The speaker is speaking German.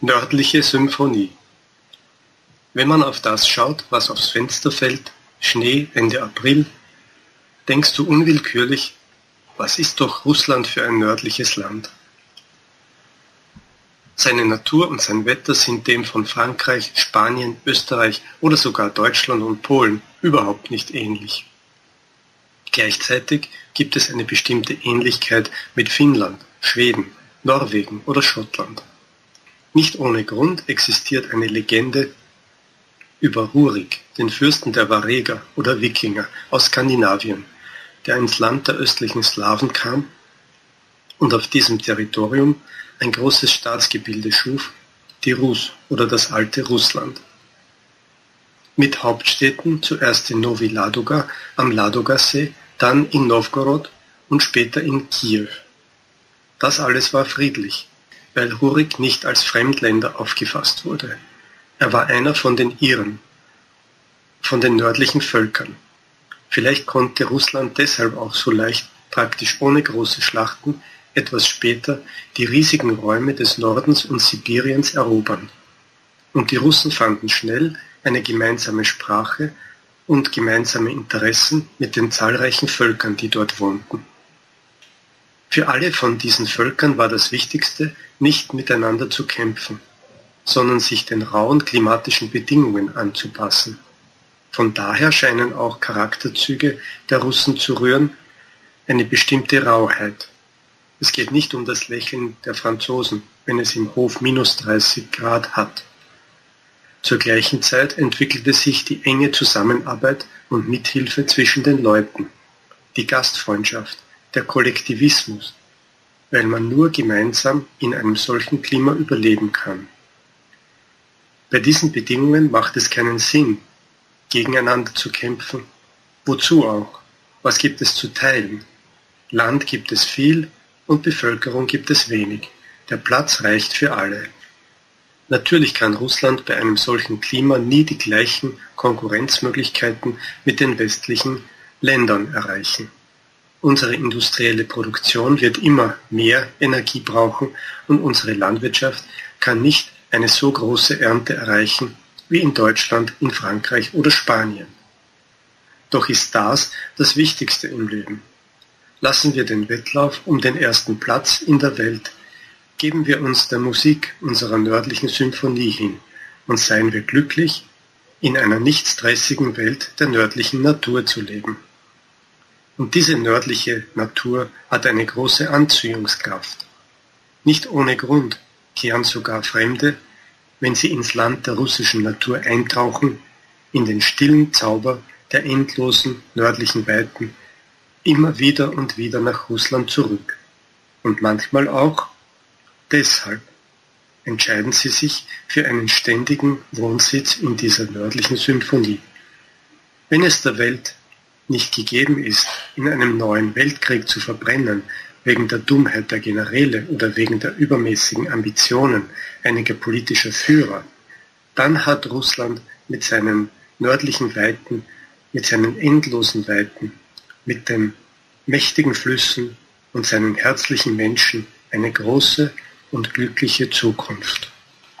Nördliche Symphonie Wenn man auf das schaut, was aufs Fenster fällt, Schnee Ende April, denkst du unwillkürlich, was ist doch Russland für ein nördliches Land? Seine Natur und sein Wetter sind dem von Frankreich, Spanien, Österreich oder sogar Deutschland und Polen überhaupt nicht ähnlich. Gleichzeitig gibt es eine bestimmte Ähnlichkeit mit Finnland, Schweden, Norwegen oder Schottland. Nicht ohne Grund existiert eine Legende über Rurik, den Fürsten der Vareger oder Wikinger aus Skandinavien, der ins Land der östlichen Slawen kam und auf diesem Territorium ein großes Staatsgebilde schuf, die Rus oder das alte Russland. Mit Hauptstädten zuerst in Novi Ladoga am Ladogasee, dann in Novgorod und später in Kiew. Das alles war friedlich weil Rurik nicht als Fremdländer aufgefasst wurde. Er war einer von den Iren, von den nördlichen Völkern. Vielleicht konnte Russland deshalb auch so leicht, praktisch ohne große Schlachten, etwas später die riesigen Räume des Nordens und Sibiriens erobern. Und die Russen fanden schnell eine gemeinsame Sprache und gemeinsame Interessen mit den zahlreichen Völkern, die dort wohnten. Für alle von diesen Völkern war das Wichtigste, nicht miteinander zu kämpfen, sondern sich den rauen klimatischen Bedingungen anzupassen. Von daher scheinen auch Charakterzüge der Russen zu rühren, eine bestimmte Rauheit. Es geht nicht um das Lächeln der Franzosen, wenn es im Hof minus 30 Grad hat. Zur gleichen Zeit entwickelte sich die enge Zusammenarbeit und Mithilfe zwischen den Leuten, die Gastfreundschaft, der Kollektivismus, weil man nur gemeinsam in einem solchen Klima überleben kann. Bei diesen Bedingungen macht es keinen Sinn, gegeneinander zu kämpfen. Wozu auch? Was gibt es zu teilen? Land gibt es viel und Bevölkerung gibt es wenig. Der Platz reicht für alle. Natürlich kann Russland bei einem solchen Klima nie die gleichen Konkurrenzmöglichkeiten mit den westlichen Ländern erreichen. Unsere industrielle Produktion wird immer mehr Energie brauchen und unsere Landwirtschaft kann nicht eine so große Ernte erreichen wie in Deutschland, in Frankreich oder Spanien. Doch ist das das Wichtigste im Leben. Lassen wir den Wettlauf um den ersten Platz in der Welt, geben wir uns der Musik unserer nördlichen Symphonie hin und seien wir glücklich, in einer nicht stressigen Welt der nördlichen Natur zu leben. Und diese nördliche Natur hat eine große Anziehungskraft. Nicht ohne Grund kehren sogar Fremde, wenn sie ins Land der russischen Natur eintauchen, in den stillen Zauber der endlosen nördlichen Weiten, immer wieder und wieder nach Russland zurück. Und manchmal auch deshalb entscheiden sie sich für einen ständigen Wohnsitz in dieser nördlichen Symphonie. Wenn es der Welt nicht gegeben ist, in einem neuen Weltkrieg zu verbrennen, wegen der Dummheit der Generäle oder wegen der übermäßigen Ambitionen einiger politischer Führer, dann hat Russland mit seinen nördlichen Weiten, mit seinen endlosen Weiten, mit den mächtigen Flüssen und seinen herzlichen Menschen eine große und glückliche Zukunft.